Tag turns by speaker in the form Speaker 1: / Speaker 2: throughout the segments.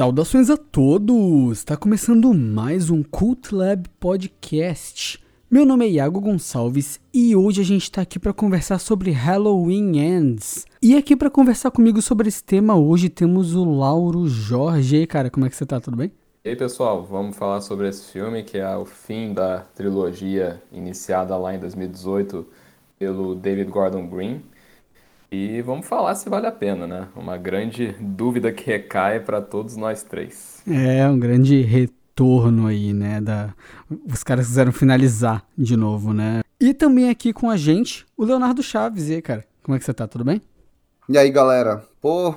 Speaker 1: Saudações a todos! Está começando mais um Cult Lab Podcast. Meu nome é Iago Gonçalves e hoje a gente está aqui para conversar sobre Halloween Ends. E aqui para conversar comigo sobre esse tema hoje temos o Lauro Jorge. E aí, cara, como é que você tá? Tudo bem?
Speaker 2: E aí, pessoal, vamos falar sobre esse filme que é o fim da trilogia iniciada lá em 2018 pelo David Gordon Green. E vamos falar se vale a pena, né? Uma grande dúvida que recai para todos nós três.
Speaker 1: É, um grande retorno aí, né? Da... Os caras quiseram finalizar de novo, né? E também aqui com a gente, o Leonardo Chaves. E aí, cara, como é que você tá? Tudo bem?
Speaker 3: E aí, galera? Pô,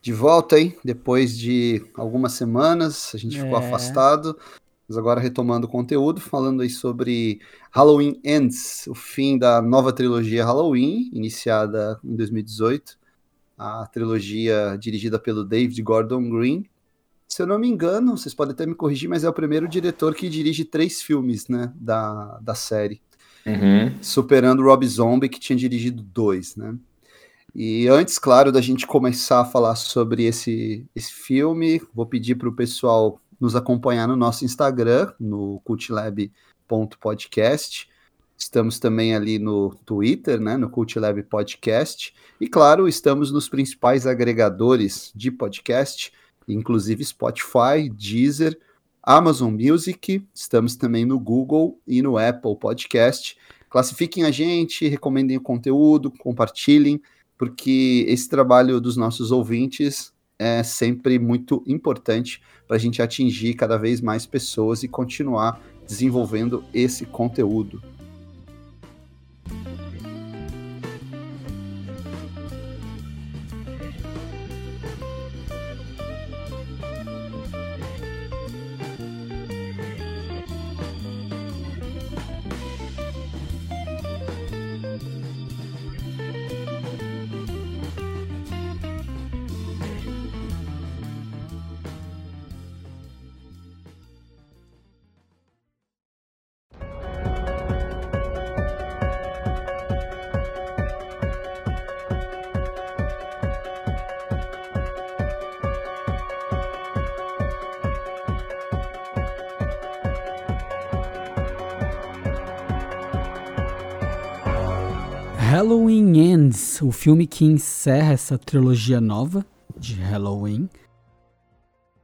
Speaker 3: de volta, hein? Depois de algumas semanas, a gente ficou
Speaker 1: É.
Speaker 3: afastado. Mas agora retomando o conteúdo, falando aí sobre Halloween Ends, o fim da nova trilogia Halloween, iniciada em 2018. A trilogia dirigida pelo David Gordon Green. Se eu não me engano, vocês podem até me corrigir, mas é o primeiro diretor que dirige três filmes, né, da, da série.
Speaker 2: Uhum.
Speaker 3: Superando Rob Zombie, que tinha dirigido dois, né? E antes, claro, da gente começar a falar sobre esse, esse filme, vou pedir para o pessoal nos acompanhar no nosso Instagram, no cultlab.podcast. Estamos também ali no Twitter, né, no Cultlab Podcast. E, claro, estamos nos principais agregadores de podcast, inclusive Spotify, Deezer, Amazon Music. Estamos também no Google e no Apple Podcast. Classifiquem a gente, recomendem o conteúdo, compartilhem, porque esse trabalho dos nossos ouvintes é sempre muito importante para a gente atingir cada vez mais pessoas e continuar desenvolvendo esse conteúdo.
Speaker 1: Halloween Ends, o filme que encerra essa trilogia nova de Halloween.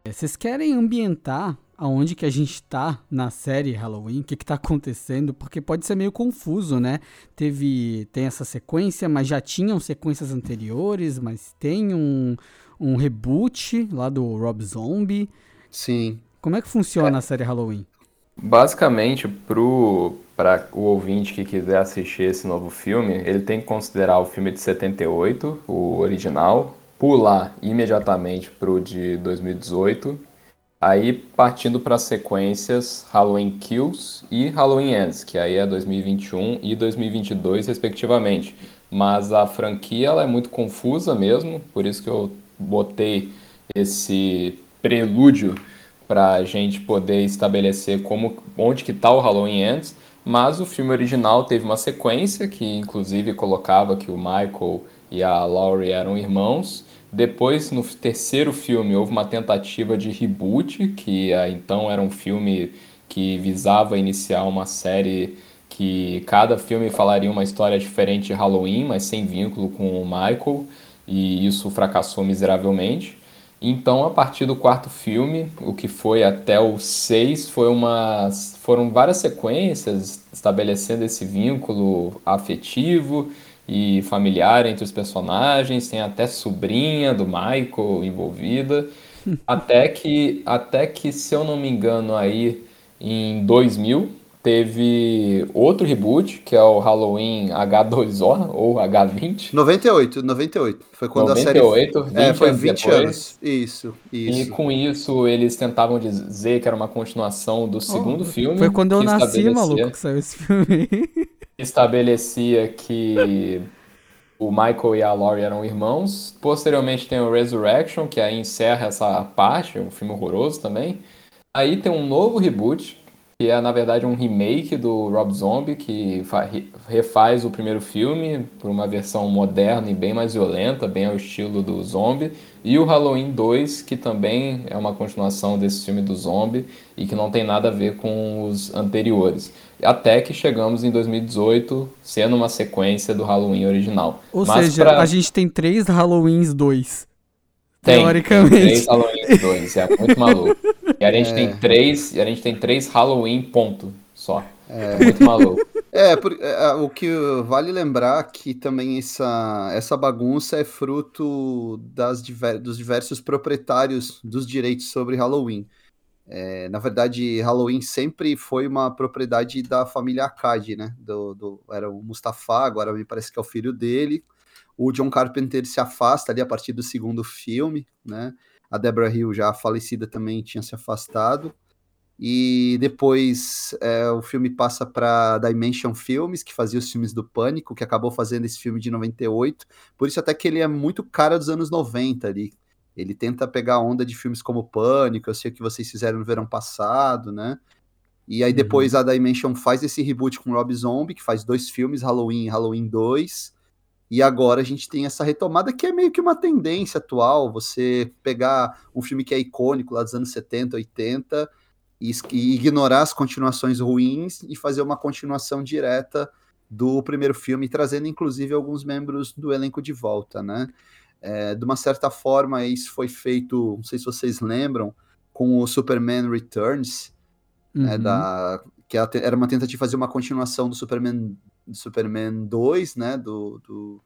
Speaker 1: É, Vocês querem ambientar aonde que a gente tá na série Halloween? O que que tá acontecendo? Porque pode ser meio confuso, né? Teve, tem essa sequência, mas já tinham sequências anteriores, mas tem um, um reboot lá do Rob Zombie.
Speaker 3: Sim,
Speaker 1: Como é que funciona a série Halloween?
Speaker 2: Basicamente, para o ouvinte que quiser assistir esse novo filme, ele tem que considerar o filme de 78, o original, pular imediatamente para o de 2018, aí partindo para as sequências Halloween Kills e Halloween Ends, que aí é 2021 e 2022, respectivamente. Mas a franquia ela é muito confusa mesmo, por isso que eu botei esse prelúdio para a gente poder estabelecer como onde que está o Halloween Ends, mas o filme original teve uma sequência que inclusive colocava que o Michael e a Laurie eram irmãos. Depois, no terceiro filme, houve uma tentativa de reboot, que ah, então era um filme que visava iniciar uma série que cada filme falaria uma história diferente de Halloween, mas sem vínculo com o Michael, e isso fracassou miseravelmente. Então, a partir do quarto filme, o que foi até o seis, foi uma, foram várias sequências estabelecendo esse vínculo afetivo e familiar entre os personagens. Tem até sobrinha do Michael envolvida. Até que, até que, se eu não me engano, aí em 2000 teve outro reboot, que é o Halloween H2O ou H20.
Speaker 3: 98, 98. Foi quando
Speaker 2: 98,
Speaker 3: a série. É,
Speaker 2: 20
Speaker 3: foi
Speaker 2: anos
Speaker 3: 20
Speaker 2: depois.
Speaker 3: anos. Isso,
Speaker 2: E
Speaker 3: isso.
Speaker 2: com isso eles tentavam dizer que era uma continuação do segundo filme.
Speaker 1: Foi quando eu nasci,
Speaker 2: estabelecia-
Speaker 1: maluco, que saiu esse filme.
Speaker 2: Estabelecia que o Michael e a Laurie eram irmãos. Posteriormente tem o Resurrection, que aí encerra essa parte, um filme horroroso também. Aí tem um novo reboot, que é na verdade um remake do Rob Zombie, que refaz o primeiro filme por uma versão moderna e bem mais violenta, bem ao estilo do Zombie, e o Halloween 2, que também é uma continuação desse filme do Zombie e que não tem nada a ver com os anteriores. Até que chegamos em 2018, sendo uma sequência do Halloween original.
Speaker 1: Ou Mas seja, pra... a gente tem três Halloweens 2.
Speaker 2: Tem, teoricamente. Tem três Halloween 2, é muito maluco. E a gente é. tem três, e a gente tem três Halloween ponto só. É, é muito maluco.
Speaker 3: É, por, é, o que vale lembrar que também essa, essa bagunça é fruto das diver, dos diversos proprietários dos direitos sobre Halloween. É, na verdade, Halloween sempre foi uma propriedade da família Akkad, né? Do, do, era o Mustafa, agora me parece que é o filho dele. O John Carpenter se afasta ali a partir do segundo filme, né? A Deborah Hill, já falecida, também tinha se afastado. E depois é, o filme passa para Dimension Films, que fazia os filmes do Pânico, que acabou fazendo esse filme de 98. Por isso até que ele é muito cara dos anos 90 ali. Ele tenta pegar a onda de filmes como Pânico, eu sei o que vocês fizeram no verão passado, né? E aí depois uhum. a Dimension faz esse reboot com Rob Zombie, que faz dois filmes, Halloween e Halloween 2. E agora a gente tem essa retomada que é meio que uma tendência atual, você pegar um filme que é icônico lá dos anos 70, 80 e, e ignorar as continuações ruins e fazer uma continuação direta do primeiro filme, trazendo inclusive alguns membros do elenco de volta, né? É, de uma certa forma, isso foi feito, não sei se vocês lembram, com o Superman Returns, né, uhum. né, da, que era uma tentativa de fazer uma continuação do Superman, Superman 2, né, do, do,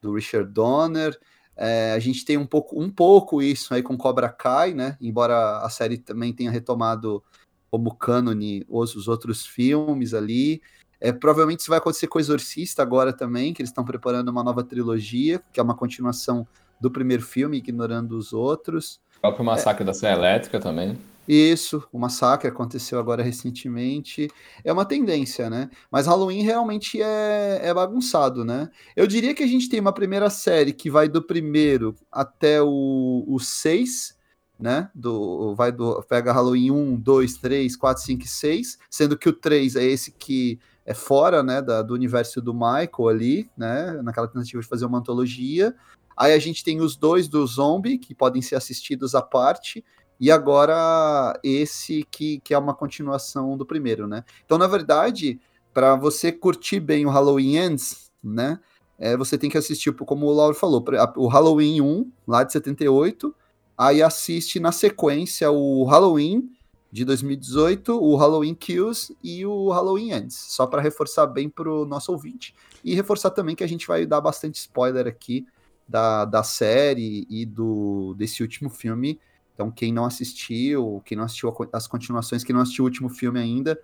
Speaker 3: do Richard Donner. É, a gente tem um pouco, um pouco isso aí com Cobra Kai, né, embora a série também tenha retomado como cânone os, os outros filmes ali. É, provavelmente isso vai acontecer com o Exorcista agora também, que eles estão preparando uma nova trilogia, que é uma continuação do primeiro filme, ignorando os outros.
Speaker 2: O próprio Massacre é, da Serra Elétrica também.
Speaker 3: Isso, o massacre aconteceu agora recentemente. É uma tendência, né? Mas Halloween realmente é, é bagunçado, né? Eu diria que a gente tem uma primeira série que vai do primeiro até o, o seis, né? Do, vai do, pega Halloween 1, 2, 3, 4, 5 e 6, sendo que o 3 é esse que é fora né, da, do universo do Michael ali, né, naquela tentativa de fazer uma antologia. Aí a gente tem os dois do Zombie, que podem ser assistidos à parte, e agora esse que, que é uma continuação do primeiro, né? Então, na verdade, para você curtir bem o Halloween Ends, né, é, você tem que assistir, como o Lauro falou, o Halloween 1, lá de 78, aí assiste na sequência o Halloween de 2018, o Halloween Kills e o Halloween Ends, só para reforçar bem para o nosso ouvinte. E reforçar também que a gente vai dar bastante spoiler aqui da, da série e do desse último filme. Então, quem não assistiu, quem não assistiu as continuações, quem não assistiu o último filme ainda,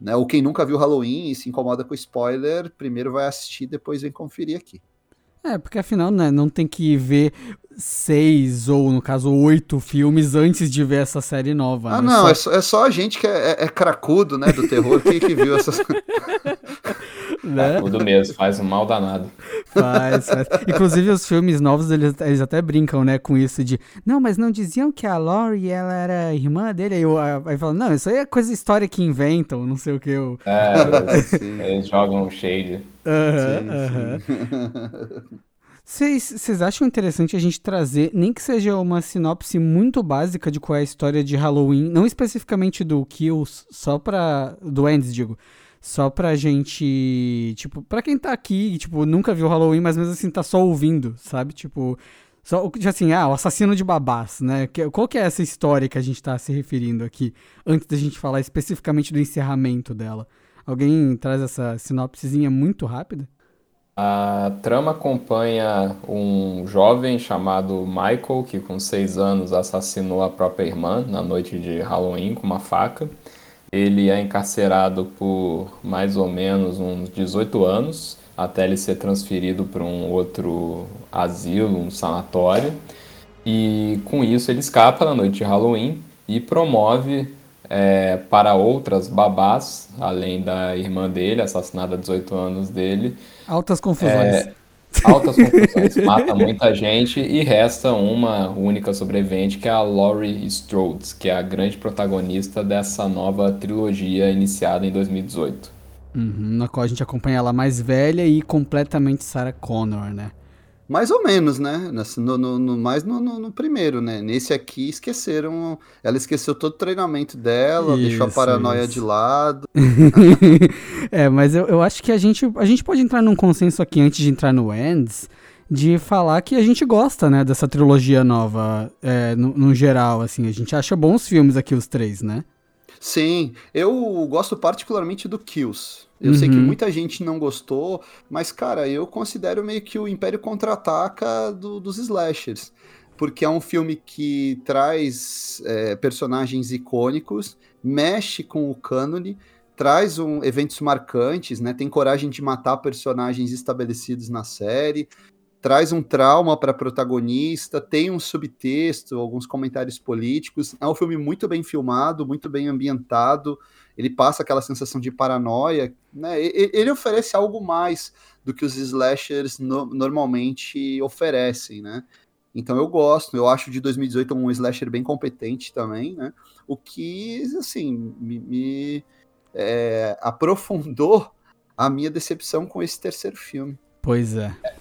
Speaker 3: né, ou quem nunca viu Halloween e se incomoda com spoiler, primeiro vai assistir, depois vem conferir aqui.
Speaker 1: É, porque afinal, né, não tem que ver seis ou, no caso, oito filmes antes de ver essa série nova.
Speaker 3: Ah, né? não, só... É, só, é, só, a gente que é, é, é cracudo, né, do terror, que, que viu essas
Speaker 2: né? Cracudo mesmo, faz um mal danado.
Speaker 1: Faz, faz. Inclusive, os filmes novos, eles, eles até brincam, né, com isso de, não, mas não diziam que a Laurie, ela era irmã dele? Aí, eu, aí falam, não, isso aí é coisa história que inventam, não sei o que. Eu...
Speaker 2: É, eles jogam shade.
Speaker 1: Aham, aham. Vocês acham interessante a gente trazer, nem que seja uma sinopse muito básica de qual é a história de Halloween, não especificamente do Kills, só pra. do Ends, digo. Só pra gente. Tipo, pra quem tá aqui, tipo, nunca viu Halloween, mas mesmo assim tá só ouvindo, sabe? Tipo. Só, assim, ah, o assassino de babás, né? Qual que é essa história que a gente tá se referindo aqui, antes da gente falar especificamente do encerramento dela? Alguém traz essa sinopsezinha muito rápida?
Speaker 2: A trama acompanha um jovem chamado Michael, que com seis anos assassinou a própria irmã na noite de Halloween com uma faca. Ele é encarcerado por mais ou menos uns 18 anos, até ele ser transferido para um outro asilo, um sanatório. E com isso ele escapa na noite de Halloween e promove é, para outras babás, além da irmã dele, assassinada há 18 anos dele.
Speaker 1: Altas confusões. É,
Speaker 2: Altas conclusões. Mata muita gente e resta uma única sobrevivente, que é a Laurie Strode, que é a grande protagonista dessa nova trilogia iniciada em 2018.
Speaker 1: Uhum, na qual a gente acompanha ela mais velha e completamente Sarah Connor, né?
Speaker 3: Mais ou menos, né? No, no, no mais no, no, primeiro, né? Nesse aqui esqueceram. Ela esqueceu todo o treinamento dela, isso, deixou a paranoia isso. de lado.
Speaker 1: é, mas eu, eu acho que a gente, a gente pode entrar num consenso aqui antes de entrar no Ends, de falar que a gente gosta, né, dessa trilogia nova, é, no, no geral, assim. A gente acha bons filmes aqui, os três, né?
Speaker 3: Sim, eu gosto particularmente do Kills. Eu uhum. sei que uhum. muita gente não gostou, mas, cara, eu considero meio que o Império Contra-Ataca do, dos slashers. Porque é um filme que traz é, personagens icônicos, mexe com o cânone, traz um, eventos marcantes, né? Tem coragem de matar personagens estabelecidos na série, traz um trauma para protagonista, tem um subtexto, alguns comentários políticos. É um filme muito bem filmado, muito bem ambientado. Ele passa aquela sensação de paranoia, né? Ele oferece algo mais do que os slashers no, normalmente oferecem, né? Então eu gosto, eu acho de 2018 um slasher bem competente também, né? O que, assim, me, me é, aprofundou a minha decepção com esse terceiro filme.
Speaker 1: Pois é.
Speaker 2: É,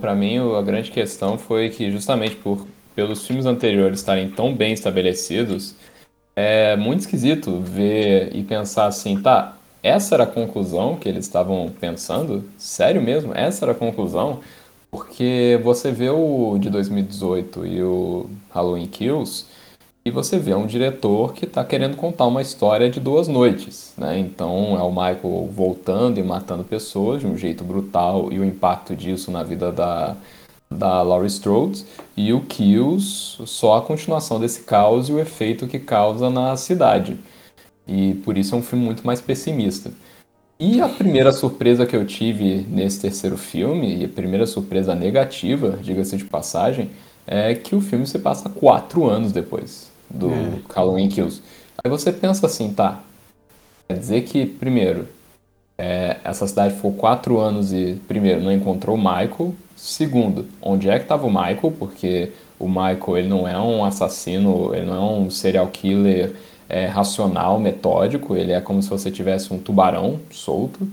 Speaker 2: para mim a grande questão foi que justamente por pelos filmes anteriores estarem tão bem estabelecidos, é muito esquisito ver e pensar assim, tá, essa era a conclusão que eles estavam pensando? Sério mesmo? Essa era a conclusão? Porque você vê o de 2018 e o Halloween Kills, e você vê um diretor que está querendo contar uma história de duas noites, né? Então é o Michael voltando e matando pessoas de um jeito brutal e o impacto disso na vida da, da Laurie Strode e o Kills só a continuação desse caos e o efeito que causa na cidade. E por isso é um filme muito mais pessimista. E a primeira surpresa que eu tive nesse terceiro filme, e a primeira surpresa negativa, diga-se de passagem, é que o filme se passa quatro anos depois do é. Halloween Kills. Aí você pensa assim, tá, quer dizer que, primeiro, é, essa cidade ficou quatro anos e, primeiro, não encontrou o Michael. Segundo, onde é que estava o Michael? Porque o Michael ele não é um assassino, ele não é um serial killer é, racional, metódico. Ele é como se você tivesse um tubarão solto.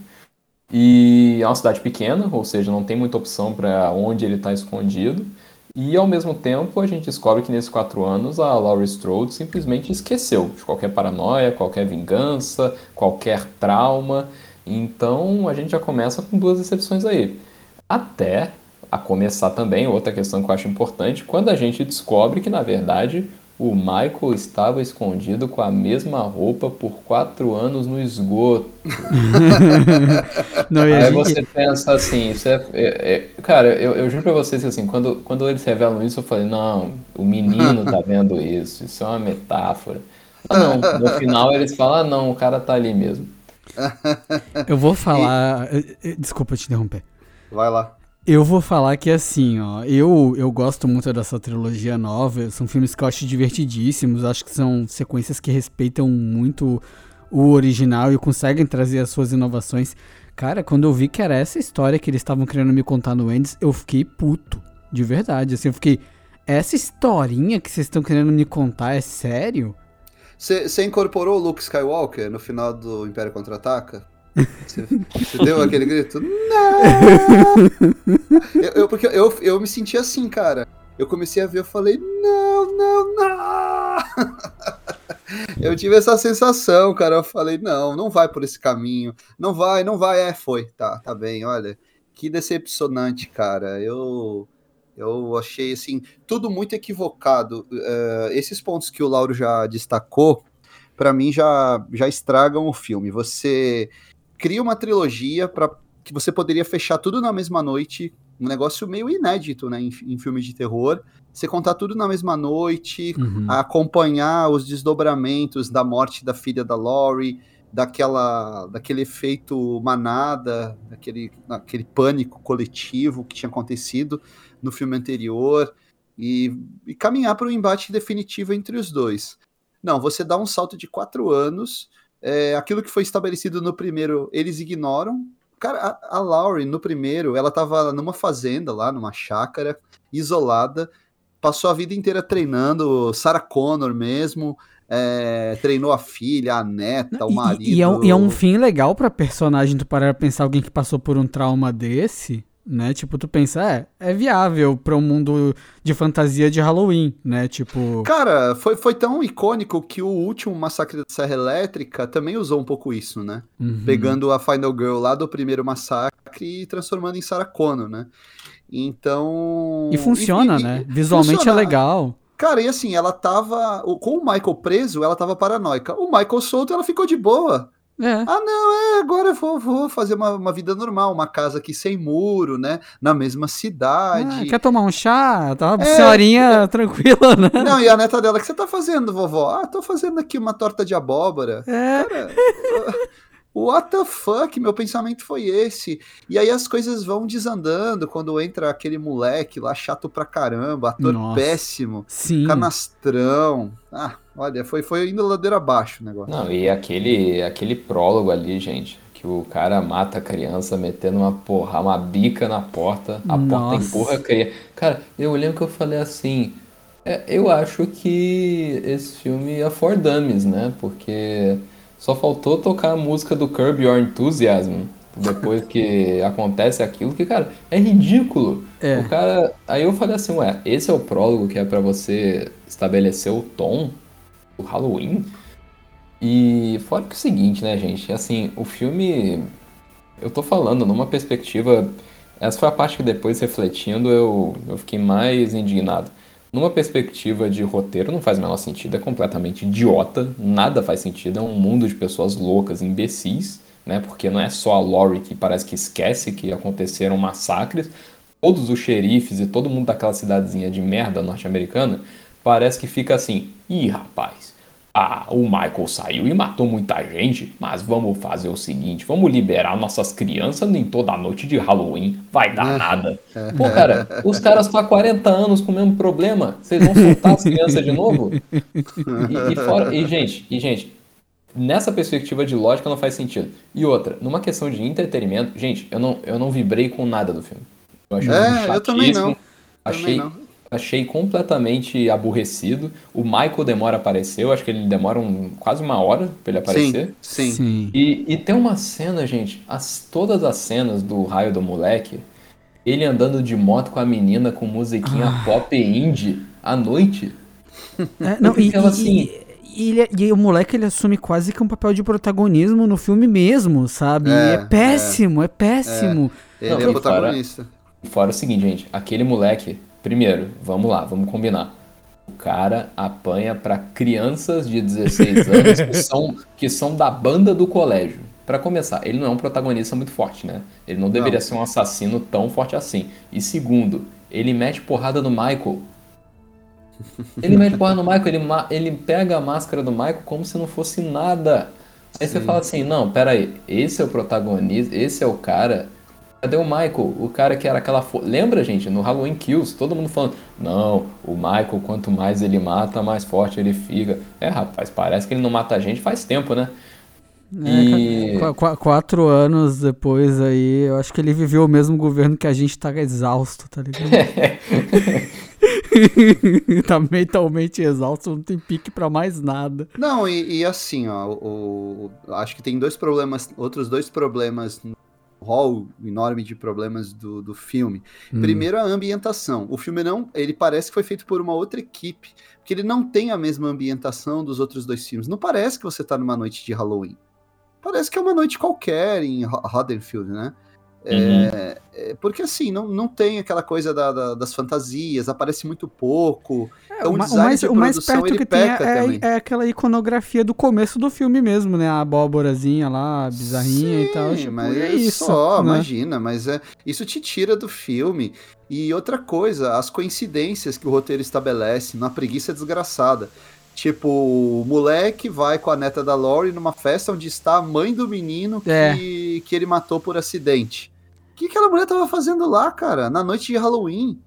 Speaker 2: E é uma cidade pequena, ou seja, não tem muita opção para onde ele está escondido. E ao mesmo tempo a gente descobre que nesses quatro anos a Laurie Strode simplesmente esqueceu de qualquer paranoia, qualquer vingança, qualquer trauma. Então a gente já começa com duas exceções aí. Até a começar também, outra questão que eu acho importante, quando a gente descobre que na verdade o Michael estava escondido com a mesma roupa por quatro anos no esgoto. Não, Aí gente... você pensa assim, isso é, é, é, cara, eu, eu juro pra vocês que assim, quando, quando eles revelam isso, eu falei, não, o menino tá vendo isso, isso é uma metáfora. Ah, não, no final eles falam, ah, não, o cara tá ali mesmo.
Speaker 1: Eu vou falar. E... Desculpa te interromper.
Speaker 3: Vai lá.
Speaker 1: Eu vou falar que assim, ó, eu, eu gosto muito dessa trilogia nova, são filmes que eu acho divertidíssimos, acho que são sequências que respeitam muito o original e conseguem trazer as suas inovações. Cara, quando eu vi que era essa história que eles estavam querendo me contar no Endes, eu fiquei puto, de verdade, assim, eu fiquei, essa historinha que vocês estão querendo me contar é sério?
Speaker 3: Você incorporou o Luke Skywalker no final do Império Contra-Ataca? Você, deu aquele grito? Não! Eu, eu, porque eu, eu me senti assim, cara. Eu comecei a ver, eu falei, não, não, não! Eu tive essa sensação, cara. Eu falei, não, não vai por esse caminho. Não vai, não vai. É, foi. Tá, tá bem, olha. Que decepcionante, cara. Eu. Eu achei, assim, tudo muito equivocado. Uh, esses pontos que o Lauro já destacou, para mim já, já estragam o filme. Você cria uma trilogia para que você poderia fechar tudo na mesma noite, um negócio meio inédito, né, em, em filmes de terror. Você contar tudo na mesma noite, uhum. acompanhar os desdobramentos da morte da filha da Laurie, daquela, daquele efeito manada, daquele, daquele pânico coletivo que tinha acontecido no filme anterior, e, e caminhar para o embate definitivo entre os dois. Não, você dá um salto de quatro anos é, aquilo que foi estabelecido no primeiro, eles ignoram. Cara, a, a Laurie, no primeiro, ela tava numa fazenda lá, numa chácara, isolada, passou a vida inteira treinando, Sarah Connor mesmo, é, treinou a filha, a neta, o marido.
Speaker 1: E, e, é, um, e é um fim legal pra personagem, tu parar pra pensar alguém que passou por um trauma desse, né? Tipo, tu pensa, é, é viável para um mundo de fantasia de Halloween, né? Tipo.
Speaker 3: Cara, foi, foi tão icônico que o último Massacre da Serra Elétrica também usou um pouco isso, né? Uhum. Pegando a Final Girl lá do primeiro massacre e transformando em Sarah Connor, né? Então.
Speaker 1: E funciona, e, né? Visualmente funciona. é legal.
Speaker 3: Cara, e assim, ela tava. Com o Michael preso, ela tava paranoica. O Michael solto, ela ficou de boa. É. Ah, não, é, agora eu vou, vou fazer uma, uma, vida normal, uma casa aqui sem muro, né? Na mesma cidade.
Speaker 1: Ah, quer tomar um chá? Tá uma é, senhorinha é... tranquila, né?
Speaker 3: Não, e a neta dela, o que você tá fazendo, vovó? Ah, tô fazendo aqui uma torta de abóbora. É. Cara, what the fuck? Meu pensamento foi esse. E aí as coisas vão desandando quando entra aquele moleque lá, chato pra caramba, ator Nossa. péssimo,
Speaker 1: Sim.
Speaker 3: canastrão. Ah, olha, foi, foi indo ladeira abaixo o negócio.
Speaker 2: Não, e aquele, aquele prólogo ali, gente, que o cara mata a criança metendo uma porra, uma bica na porta, a Nossa. porta empurra a criança. Cara, eu lembro que eu falei assim. É, eu acho que esse filme é for dummies, né? Porque só faltou tocar a música do Curb Your Enthusiasm depois que acontece aquilo, que, cara, é ridículo. É. O cara. Aí eu falei assim, ué, esse é o prólogo que é para você estabelecer o tom do Halloween? E fora que é o seguinte, né, gente? Assim, o filme. Eu tô falando numa perspectiva. Essa foi a parte que depois, refletindo, eu, eu fiquei mais indignado numa perspectiva de roteiro, não faz o menor sentido, é completamente idiota, nada faz sentido, é um mundo de pessoas loucas, imbecis, né? Porque não é só a Laurie que parece que esquece que aconteceram massacres, todos os xerifes e todo mundo daquela cidadezinha de merda norte-americana parece que fica assim: ih, rapaz, ah, o Michael saiu e matou muita gente, mas vamos fazer o seguinte: vamos liberar nossas crianças em toda a noite de Halloween. Vai dar é. nada. Pô, cara, os caras com 40 anos com o mesmo problema, vocês vão soltar as crianças de novo? E, e, fora, e, gente, e, gente, nessa perspectiva de lógica não faz sentido. E outra, numa questão de entretenimento, gente, eu não, eu não vibrei com nada do filme.
Speaker 3: Eu achei é, eu também não.
Speaker 2: Achei,
Speaker 3: também não
Speaker 2: achei completamente aborrecido. O Michael demora a aparecer, eu acho que ele demora um, quase uma hora pra ele aparecer.
Speaker 3: Sim, sim.
Speaker 2: E, e tem uma cena, gente, as, todas as cenas do raio do moleque, ele andando de moto com a menina com musiquinha ah. pop indie à noite.
Speaker 1: É, não, e, assim, e, e, e, o moleque ele assume quase que um papel de protagonismo no filme mesmo, sabe? É, é péssimo, é, é péssimo.
Speaker 3: É. Ele não, é protagonista.
Speaker 2: Fora, fora o seguinte, gente, aquele moleque Primeiro, vamos lá, vamos combinar. O cara apanha para crianças de 16 anos que são, que são da banda do colégio. Para começar, ele não é um protagonista muito forte, né? Ele não deveria não. ser um assassino tão forte assim. E segundo, ele mete porrada no Michael. Ele mete porrada no Michael, ele, ele pega a máscara do Michael como se não fosse nada. Aí Sim. você fala assim, não, peraí, esse é o protagonista, esse é o cara Cadê o Michael? O cara que era aquela. Fo... Lembra, gente, no Halloween Kills, todo mundo falando: não, o Michael, quanto mais ele mata, mais forte ele fica. É, rapaz, parece que ele não mata a gente faz tempo, né?
Speaker 1: É, e... Qu quatro anos depois aí, eu acho que ele viveu o mesmo governo que a gente tá exausto, tá ligado? tá mentalmente exausto, não tem pique para mais nada.
Speaker 3: Não, e, e assim, ó, o, o, acho que tem dois problemas, outros dois problemas rol enorme de problemas do, do filme. Hum. Primeiro, a ambientação. O filme não, ele parece que foi feito por uma outra equipe, porque ele não tem a mesma ambientação dos outros dois filmes. Não parece que você está numa noite de Halloween. Parece que é uma noite qualquer em Haddonfield, né? Uhum. É, é, porque assim, não, não tem aquela coisa da, da, das fantasias, aparece muito pouco.
Speaker 1: É, então, o, o, mais, de o mais perto que tem é, é, aquela iconografia do começo do filme mesmo, né? A abóborazinha lá, bizarrinha Sim, e tal. Tipo,
Speaker 3: mas é isso. Só, né? imagina, mas é, isso te tira do filme. E outra coisa, as coincidências que o roteiro estabelece, na preguiça desgraçada. Tipo, o moleque vai com a neta da Lori numa festa onde está a mãe do menino que, é. que ele matou por acidente. O que aquela mulher tava fazendo lá, cara, na noite de Halloween?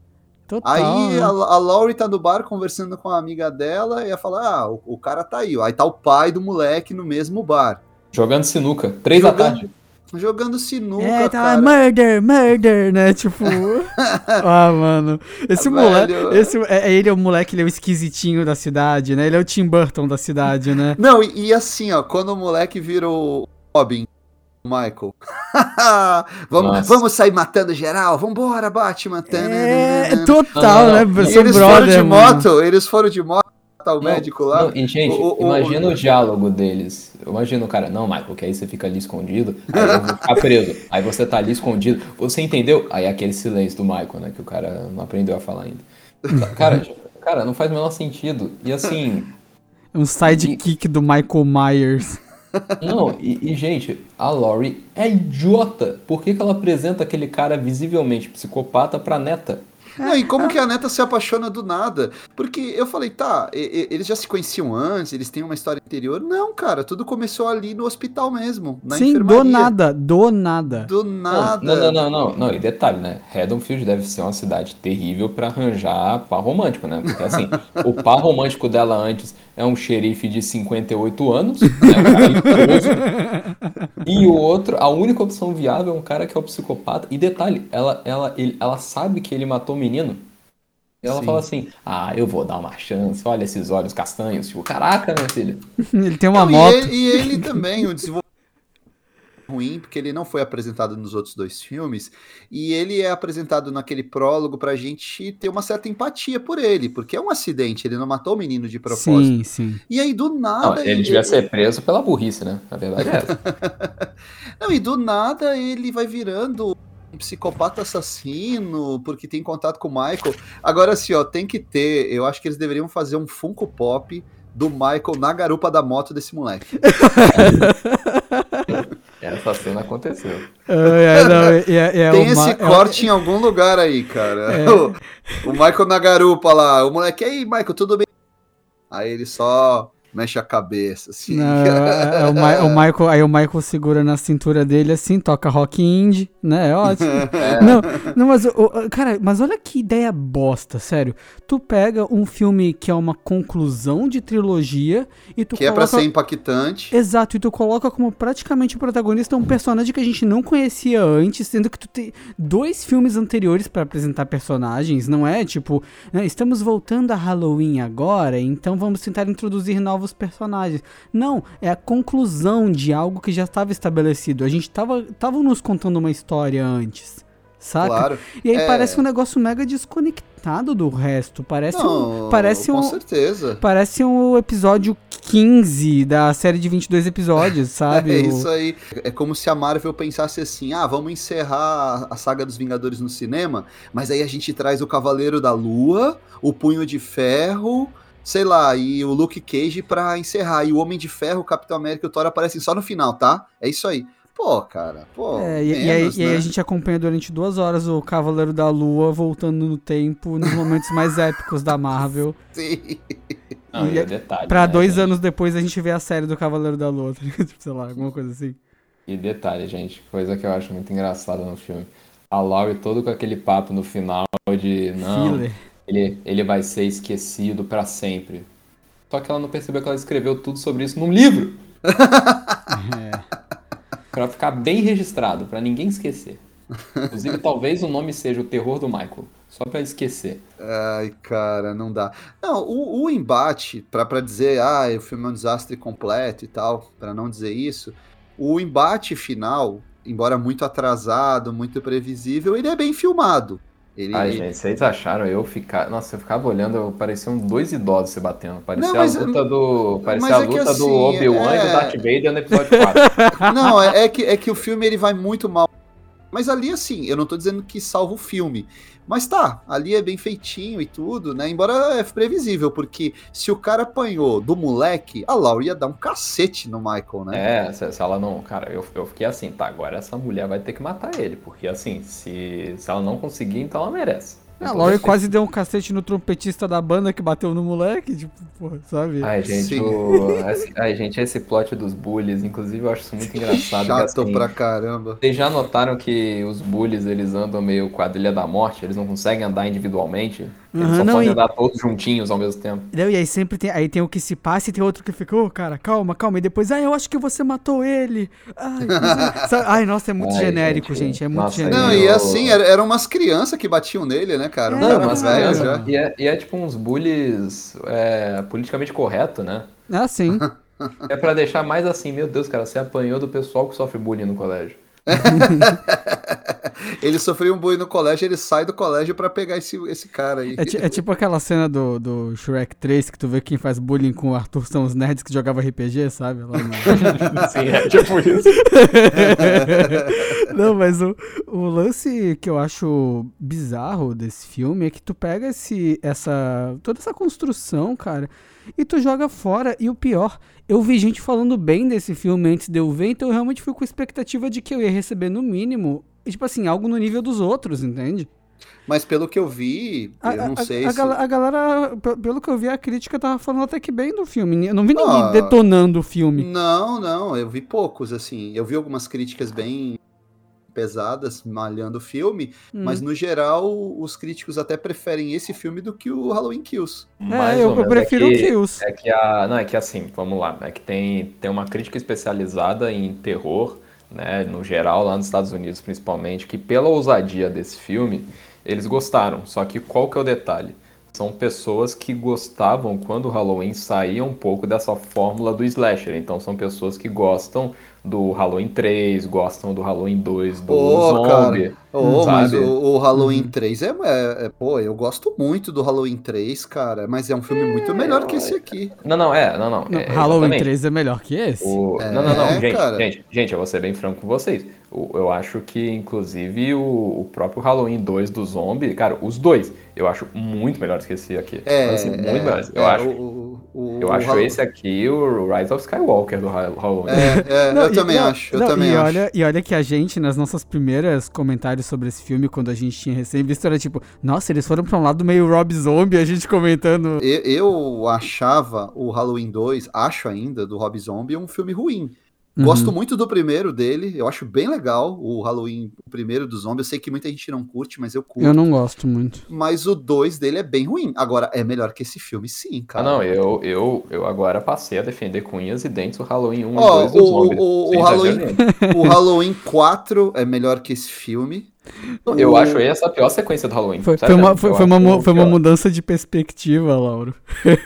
Speaker 3: Total, aí né? a, a Laurie tá no bar conversando com a amiga dela e ia falar: Ah, o, o, cara tá aí. Aí tá o pai do moleque no mesmo bar.
Speaker 2: Jogando sinuca, três Jogando... da tarde.
Speaker 3: jogando sinuca,
Speaker 1: É, tá
Speaker 3: cara.
Speaker 1: murder, murder, né? Tipo. ah, mano. Esse moleque.
Speaker 3: Velho.
Speaker 1: Esse, é, ele é o moleque, ele é o esquisitinho da cidade, né? Ele é o Tim Burton da cidade, né?
Speaker 3: Não, e, e assim, ó, quando o moleque virou o Robin, Michael. vamos,
Speaker 2: Nossa.
Speaker 3: vamos sair matando geral? Vambora, Batman.
Speaker 1: É,
Speaker 3: Tananana.
Speaker 1: total,
Speaker 2: Não, não,
Speaker 1: né?
Speaker 3: E eles foram
Speaker 1: brother,
Speaker 3: de
Speaker 1: mano.
Speaker 3: moto, eles foram de moto matar o
Speaker 2: Não,
Speaker 3: médico lá.
Speaker 2: não, e, gente,
Speaker 3: O- o-
Speaker 2: imagina
Speaker 3: o-
Speaker 2: o, diálogo deles. Imagina o cara, não, Michael, que aí você fica ali escondido, aí eu vou ficar preso. Aí você tá ali escondido. Você entendeu? Aí aquele silêncio do Michael, né? Que o cara não aprendeu a falar ainda. Cara, cara, não faz o menor sentido. E assim,
Speaker 1: Um sidekick do Michael Myers.
Speaker 2: Não, e, e, gente, a Laurie é idiota. Por que, que ela apresenta aquele cara visivelmente psicopata pra neta?
Speaker 3: Não, e como que a neta se apaixona do nada? Porque eu falei, tá, e- e- eles já se conheciam antes, eles têm uma história anterior. Não, cara, tudo começou ali no hospital mesmo, na
Speaker 1: Sim,
Speaker 3: enfermaria.
Speaker 1: do nada, do nada.
Speaker 3: Do nada.
Speaker 2: Não, não, não, não, não. E detalhe, né? Haddonfield deve ser uma cidade terrível pra arranjar par romântico, né? Porque assim, o par romântico dela antes é um xerife de 58 anos, né? Um. E o outro, a única opção viável é um cara que é o psicopata. E detalhe, ela, ela, ele- ela sabe que ele matou o menino. E ela
Speaker 3: Sim.
Speaker 2: fala assim: Ah, eu vou dar uma chance. Olha esses olhos castanhos. Tipo, caraca, minha filha.
Speaker 1: Ele tem uma
Speaker 3: Não,
Speaker 1: moto.
Speaker 3: E ele, e ele também, o desenvolvimento ruim, porque ele não foi apresentado nos outros dois filmes, e ele é apresentado naquele prólogo pra gente ter uma certa empatia por ele, porque é um acidente, ele não matou o menino de propósito.
Speaker 1: Sim, sim.
Speaker 3: E aí, do
Speaker 2: Não,
Speaker 3: nada.
Speaker 2: ele devia ser preso pela burrice, né? A verdade é essa.
Speaker 3: Não, e do nada ele vai virando um psicopata assassino, porque tem contato com o Michael. Agora, assim, ó, tem que ter. Eu acho que eles deveriam fazer um Funko Pop do Michael na garupa da moto desse moleque.
Speaker 2: Essa cena aconteceu.
Speaker 1: É, é, não, é, é, é
Speaker 3: tem
Speaker 1: uma-
Speaker 3: esse
Speaker 1: é-
Speaker 3: corte em algum lugar aí, cara.
Speaker 1: É.
Speaker 3: O, o Michael na garupa lá. O moleque, ei, Michael, tudo bem? Aí ele só mexe a cabeça, assim.
Speaker 1: Não, é, é o, Ma- o Michael, aí o Michael segura na cintura dele assim, toca rock indie, né? É ótimo. Não, não, mas, o- o- cara, mas olha que ideia bosta, sério. Tu pega um filme que é uma conclusão de trilogia e tu
Speaker 3: que é pra
Speaker 1: coloca...
Speaker 3: ser impactante.
Speaker 1: Exato, e tu coloca como praticamente protagonista um personagem que a gente não conhecia antes, sendo que tu tem dois filmes anteriores pra apresentar personagens, não é tipo, né, estamos voltando a Halloween agora, então vamos tentar introduzir novos personagens. Não, é a conclusão de algo que já estava estabelecido. A gente tava, tava nos contando uma história antes. Saca?
Speaker 3: Claro.
Speaker 1: E aí
Speaker 3: É.
Speaker 1: parece um negócio mega desconectado do resto. Parece
Speaker 3: Não,
Speaker 1: um. Parece
Speaker 3: com
Speaker 1: um.
Speaker 3: certeza.
Speaker 1: Parece um episódio 15 da série de 22 episódios, sabe?
Speaker 3: É isso aí. É como se a Marvel pensasse assim: ah, vamos encerrar a saga dos Vingadores no cinema, mas aí a gente traz o Cavaleiro da Lua, o Punho de Ferro, sei lá, e o Luke Cage pra encerrar. E o Homem de Ferro, o Capitão América e o Thor aparecem só no final, tá? É isso aí. Pô, cara, pô.
Speaker 1: É, e, e aí,
Speaker 3: menos,
Speaker 1: e aí
Speaker 3: né?
Speaker 1: a gente acompanha durante duas horas o Cavaleiro da Lua voltando no tempo nos momentos mais épicos da Marvel.
Speaker 3: Sim.
Speaker 2: Não,
Speaker 1: E é-
Speaker 2: o detalhe.
Speaker 1: Pra
Speaker 2: né,
Speaker 1: dois
Speaker 2: gente?
Speaker 1: anos depois a gente vê a série do Cavaleiro da Lua, tá ligado? Sei lá, alguma coisa assim.
Speaker 2: E detalhe, gente, coisa que eu acho muito engraçada no filme. A Laurie todo com aquele papo no final de não,
Speaker 1: Filler.
Speaker 2: Ele, ele vai ser esquecido pra sempre. Só que ela não percebeu que ela escreveu tudo sobre isso num livro.
Speaker 1: É.
Speaker 2: Pra ficar bem registrado, pra ninguém esquecer. Inclusive, talvez o nome seja o terror do Michael. Só pra esquecer.
Speaker 3: Ai, cara, não dá. Não, o, o embate, pra dizer, ah, o filme é um desastre completo e tal, pra não dizer isso, o embate final, embora muito atrasado, muito previsível, ele é bem filmado. Ele,
Speaker 2: Ai,
Speaker 3: ele-
Speaker 2: gente, vocês acharam eu ficar. Nossa, eu ficava olhando, eu parecia um dois idosos se batendo. Parecia
Speaker 3: Não, mas-
Speaker 2: a luta do. Parecia a
Speaker 3: é
Speaker 2: luta
Speaker 3: assim,
Speaker 2: do Obi-Wan e
Speaker 3: é-
Speaker 2: do Darth Vader no episódio 4.
Speaker 3: Não, é, é que, é que o filme ele vai muito mal. Mas ali, assim, eu não tô dizendo que salva o filme. Mas tá, ali é bem feitinho e tudo, né? Embora é previsível, porque se o cara apanhou do moleque, a Laura ia dar um cacete no Michael, né?
Speaker 2: É, se, se ela não. Cara, eu, eu fiquei assim, tá, agora essa mulher vai ter que matar ele. Porque assim, se, se ela não conseguir, então ela merece.
Speaker 1: A Laurie quase deu um cacete no trompetista da banda que bateu no moleque, tipo, porra, sabe?
Speaker 2: Ai, gente, o... esse... Ai, gente, esse plot dos bullies, inclusive, eu acho isso muito engraçado.
Speaker 3: Chato assim, pra caramba.
Speaker 2: Vocês já notaram que os bullies, eles andam meio quadrilha da morte? Eles não conseguem andar individualmente? Eles uhum, só não, podem e... andar todos juntinhos ao mesmo tempo.
Speaker 1: Não, e aí sempre tem, aí tem o que se passa e tem outro que fica, ô, oh, cara, calma, calma. E depois, ah, eu acho que você matou ele. Ai, você... Ai nossa, é muito Ai, genérico, gente, gente, é muito nossa, genérico.
Speaker 3: Não, e assim, eram umas crianças que batiam nele, né, cara?
Speaker 2: É, não, mas velhos já. E é, e é tipo uns bullies é, politicamente correto, né?
Speaker 1: Ah, sim.
Speaker 2: É para deixar mais assim, meu Deus, cara, você apanhou do pessoal que sofre bullying no colégio.
Speaker 3: ele sofreu um bullying no colégio, ele sai do colégio para pegar esse, esse cara aí.
Speaker 1: É, é, tipo aquela cena do, do Shrek 3 que tu vê quem faz bullying com o Arthur são os nerds que jogavam RPG, sabe? No...
Speaker 2: Sim, é tipo isso.
Speaker 1: Não, mas o, o lance que eu acho bizarro desse filme é que tu pega esse, essa, toda essa construção, cara, e tu joga fora. E o pior, eu vi gente falando bem desse filme antes de eu ver, então eu realmente fui com expectativa de que eu ia receber no mínimo, tipo assim, algo no nível dos outros, entende?
Speaker 3: Mas pelo que eu vi, eu a, não a, sei
Speaker 1: a,
Speaker 3: se...
Speaker 1: a, galera, pelo que eu vi, a crítica tava falando até que bem do filme. Eu não vi ninguém ah, detonando o filme.
Speaker 3: Não, não, eu vi poucos, assim. Eu vi algumas críticas bem pesadas malhando o filme, hum. mas no geral os críticos até preferem esse filme do que o Halloween Kills.
Speaker 1: É, eu, eu, prefiro
Speaker 2: é
Speaker 1: que, o Kills.
Speaker 2: É que a, não é que assim, vamos lá, é que tem tem uma crítica especializada em terror, né, no geral lá nos Estados Unidos principalmente, que pela ousadia desse filme eles gostaram. Só que qual que é o detalhe? São pessoas que gostavam quando o Halloween saía um pouco dessa fórmula do slasher. Então são pessoas que gostam do Halloween 3, gostam do Halloween 2, do oh, Zombie.
Speaker 3: Oh, mas o, o Halloween uhum. 3 é, é, é, Pô, eu gosto muito do Halloween 3, cara. Mas é um filme é, muito melhor que esse aqui.
Speaker 2: Não, não, é, não, não. É,
Speaker 1: Halloween exatamente. 3 é melhor que esse?
Speaker 2: O... não, não, não, gente, cara. gente, gente, eu vou ser bem franco com vocês. Eu acho que, inclusive, o, o próprio Halloween 2 do Zombie, cara, os dois, eu acho muito melhores que esse aqui.
Speaker 3: É, assim, muito
Speaker 2: melhores. Eu acho. O, o, eu acho esse aqui o Rise of Skywalker do Halloween.
Speaker 3: É, não, eu e, também não, acho. Eu também
Speaker 1: e
Speaker 3: acho.
Speaker 1: Olha, e olha que a gente, nas nossas primeiras comentários sobre esse filme, quando a gente tinha recém-visto, era tipo, nossa, eles foram pra um lado meio Rob Zombie, a gente comentando.
Speaker 3: Eu, eu achava o Halloween 2, acho ainda, do Rob Zombie, um filme ruim. Uhum. Gosto muito do primeiro dele, eu acho bem legal o Halloween, o primeiro do zombie. Eu sei que muita gente não curte, mas eu curto.
Speaker 1: Eu não gosto muito.
Speaker 3: Mas o 2 dele é bem ruim. Agora, é melhor que esse filme, sim, cara.
Speaker 2: Ah, não, eu, eu, eu agora passei a defender com unhas e dentes o Halloween 1 oh, e 2 do o, zombie.
Speaker 3: O, o, Halloween, o Halloween 4 é melhor que esse filme.
Speaker 2: Eu o... acho essa a pior sequência do Halloween.
Speaker 1: Foi, foi uma, foi, foi uma, foi uma mudança de perspectiva, Lauro.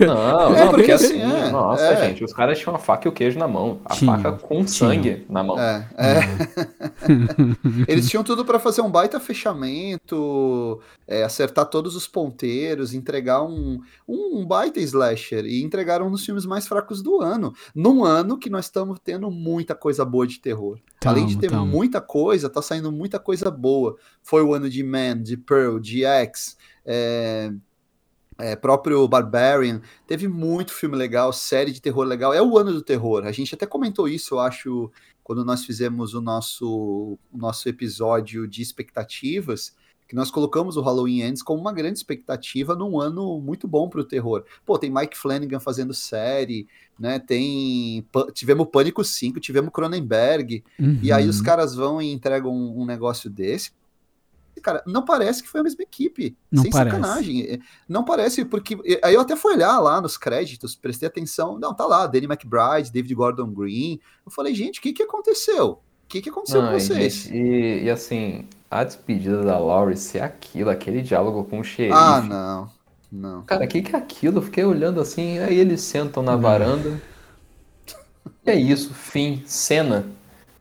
Speaker 2: Não, é, não, porque assim, assim é, nossa, é. gente, os caras tinham a faca e o queijo na mão. A tinha, faca com tinha. sangue na mão.
Speaker 3: É, é. Eles tinham tudo para fazer um baita fechamento, é, acertar todos os ponteiros, entregar um, um, um baita slasher. E entregaram um dos filmes mais fracos do ano. Num ano que nós estamos tendo muita coisa boa de terror. Tamo, Além de ter tamo. muita coisa, tá saindo muita coisa boa. Foi o ano de Man, de Pearl, de X, é, é, próprio Barbarian. Teve muito filme legal, série de terror legal. É o ano do terror. A gente até comentou isso, eu acho, quando nós fizemos o nosso, o nosso episódio de expectativas que nós colocamos o Halloween Ends como uma grande expectativa num ano muito bom para o terror. Pô, tem Mike Flanagan fazendo série, né? Tem tivemos Pânico 5, tivemos Cronenberg, uhum. e aí os uhum. caras vão e entregam um, um, negócio desse. Cara, não parece que foi a mesma equipe. Não sem parece. sacanagem. É, não parece, porque. Aí eu até fui olhar lá nos créditos, prestei atenção. Não, tá lá, Danny McBride, David Gordon Green. Eu falei, gente, o que, que aconteceu? O que, que aconteceu não, com vocês?
Speaker 2: E, e assim, a despedida da Laurie ser aquilo, aquele diálogo com o xerife.
Speaker 3: Ah, não. Não.
Speaker 2: Cara, o que, que é aquilo? Eu fiquei olhando assim, aí eles sentam na varanda. E é isso, fim, cena.